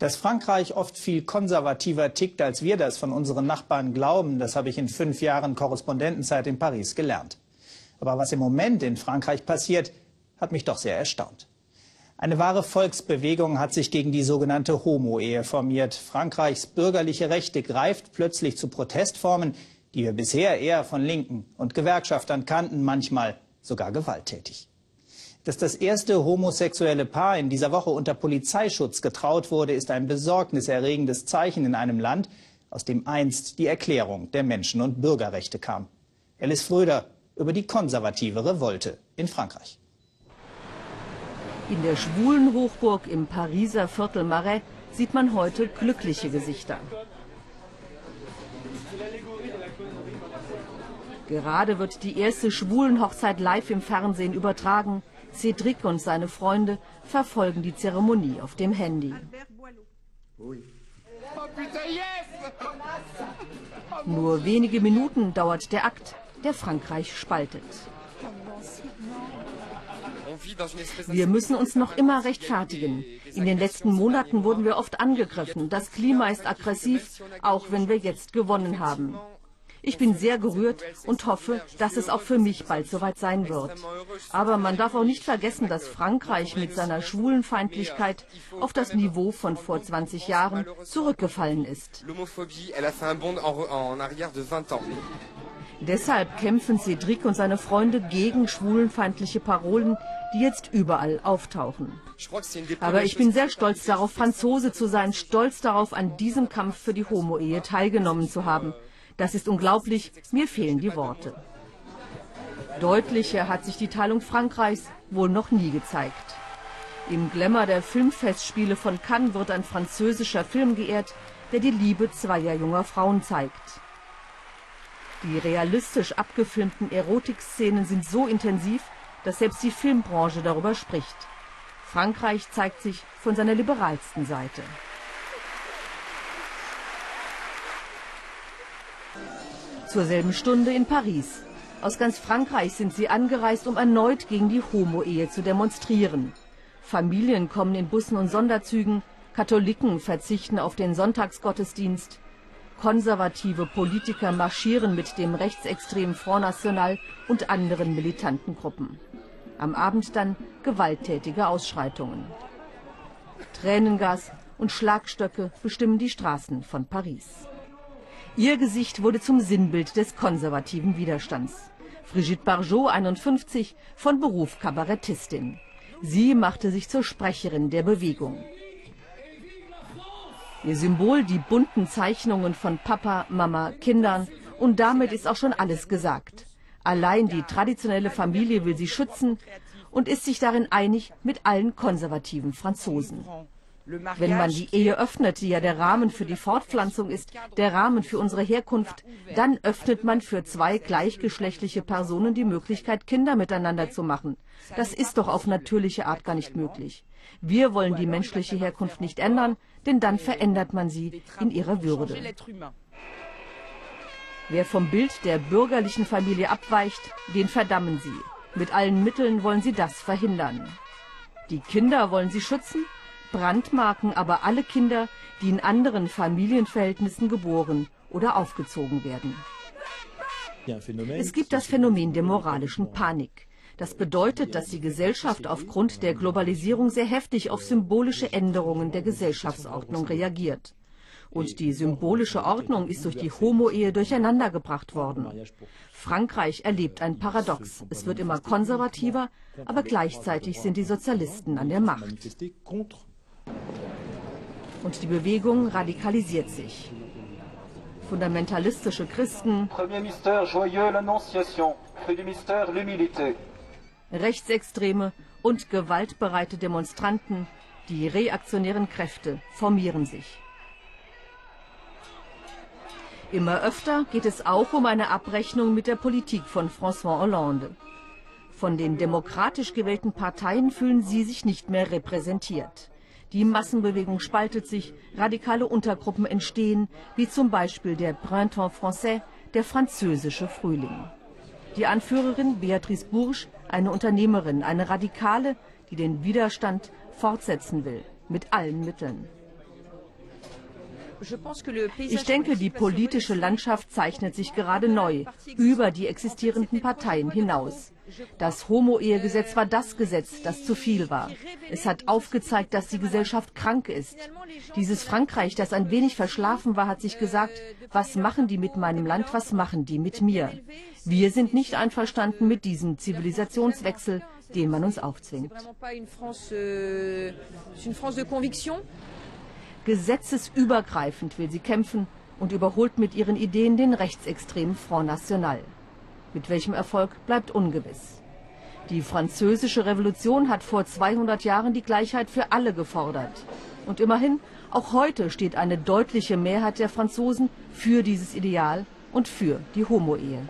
Dass Frankreich oft viel konservativer tickt, als wir das von unseren Nachbarn glauben, das habe ich in fünf Jahren Korrespondentenzeit in Paris gelernt. Aber was im Moment in Frankreich passiert, hat mich doch sehr erstaunt. Eine wahre Volksbewegung hat sich gegen die sogenannte Homo-Ehe formiert. Frankreichs bürgerliche Rechte greift plötzlich zu Protestformen, die wir bisher eher von Linken und Gewerkschaftern kannten, manchmal sogar gewalttätig. Dass das erste homosexuelle Paar in dieser Woche unter Polizeischutz getraut wurde, ist ein besorgniserregendes Zeichen in einem Land, aus dem einst die Erklärung der Menschen- und Bürgerrechte kam. Alice Fröder über die konservative Revolte in Frankreich. In der schwulen Hochburg im Pariser Viertel Marais sieht man heute glückliche Gesichter. Gerade wird die erste Schwulenhochzeit live im Fernsehen übertragen. Cédric und seine Freunde verfolgen die Zeremonie auf dem Handy. Nur wenige Minuten dauert der Akt, der Frankreich spaltet. Wir müssen uns noch immer rechtfertigen. In den letzten Monaten wurden wir oft angegriffen. Das Klima ist aggressiv, auch wenn wir jetzt gewonnen haben. Ich bin sehr gerührt und hoffe, dass es auch für mich bald soweit sein wird. Aber man darf auch nicht vergessen, dass Frankreich mit seiner Schwulenfeindlichkeit auf das Niveau von vor 20 Jahren zurückgefallen ist. Deshalb kämpfen Cédric und seine Freunde gegen schwulenfeindliche Parolen, die jetzt überall auftauchen. Aber ich bin sehr stolz darauf, Franzose zu sein, stolz darauf, an diesem Kampf für die Homo-Ehe teilgenommen zu haben. Das ist unglaublich, mir fehlen die Worte. Deutlicher hat sich die Teilung Frankreichs wohl noch nie gezeigt. Im Glamour der Filmfestspiele von Cannes wird ein französischer Film geehrt, der die Liebe zweier junger Frauen zeigt. Die realistisch abgefilmten Erotikszenen sind so intensiv, dass selbst die Filmbranche darüber spricht. Frankreich zeigt sich von seiner liberalsten Seite. Zur selben Stunde in Paris. Aus ganz Frankreich sind sie angereist, um erneut gegen die Homo-Ehe zu demonstrieren. Familien kommen in Bussen und Sonderzügen, Katholiken verzichten auf den Sonntagsgottesdienst, konservative Politiker marschieren mit dem rechtsextremen Front National und anderen militanten Gruppen. Am Abend dann gewalttätige Ausschreitungen. Tränengas und Schlagstöcke bestimmen die Straßen von Paris. Ihr Gesicht wurde zum Sinnbild des konservativen Widerstands. Brigitte Barjot, 51, von Beruf Kabarettistin. Sie machte sich zur Sprecherin der Bewegung. Ihr Symbol die bunten Zeichnungen von Papa, Mama, Kindern und damit ist auch schon alles gesagt. Allein die traditionelle Familie will sie schützen und ist sich darin einig mit allen konservativen Franzosen. Wenn man die Ehe öffnet, die ja der Rahmen für die Fortpflanzung ist, der Rahmen für unsere Herkunft, dann öffnet man für zwei gleichgeschlechtliche Personen die Möglichkeit, Kinder miteinander zu machen. Das ist doch auf natürliche Art gar nicht möglich. Wir wollen die menschliche Herkunft nicht ändern, denn dann verändert man sie in ihrer Würde. Wer vom Bild der bürgerlichen Familie abweicht, den verdammen sie. Mit allen Mitteln wollen sie das verhindern. Die Kinder wollen sie schützen, brandmarken aber alle Kinder, die in anderen Familienverhältnissen geboren oder aufgezogen werden. Es gibt das Phänomen der moralischen Panik. Das bedeutet, dass die Gesellschaft aufgrund der Globalisierung sehr heftig auf symbolische Änderungen der Gesellschaftsordnung reagiert. Und die symbolische Ordnung ist durch die Homo-Ehe durcheinandergebracht worden. Frankreich erlebt ein Paradox. Es wird immer konservativer, aber gleichzeitig sind die Sozialisten an der Macht. Und die Bewegung radikalisiert sich. Fundamentalistische Christen, Rechtsextreme und gewaltbereite Demonstranten, die reaktionären Kräfte, formieren sich. Immer öfter geht es auch um eine Abrechnung mit der Politik von François Hollande. Von den demokratisch gewählten Parteien fühlen sie sich nicht mehr repräsentiert. Die Massenbewegung spaltet sich, radikale Untergruppen entstehen, wie zum Beispiel der Printemps Français, der französische Frühling. Die Anführerin Beatrice Bourges, eine Unternehmerin, eine Radikale, die den Widerstand fortsetzen will, mit allen Mitteln. Ich denke, die politische Landschaft zeichnet sich gerade neu, über die existierenden Parteien hinaus. Das Homo-Ehegesetz war das Gesetz, das zu viel war. Es hat aufgezeigt, dass die Gesellschaft krank ist. Dieses Frankreich, das ein wenig verschlafen war, hat sich gesagt, was machen die mit meinem Land, was machen die mit mir? Wir sind nicht einverstanden mit diesem Zivilisationswechsel, den man uns aufzwingt. Gesetzesübergreifend will sie kämpfen und überholt mit ihren Ideen den rechtsextremen Front National. Mit welchem Erfolg bleibt ungewiss. Die französische Revolution hat vor 200 Jahren die Gleichheit für alle gefordert. Und immerhin, auch heute steht eine deutliche Mehrheit der Franzosen für dieses Ideal und für die Homo-Ehe.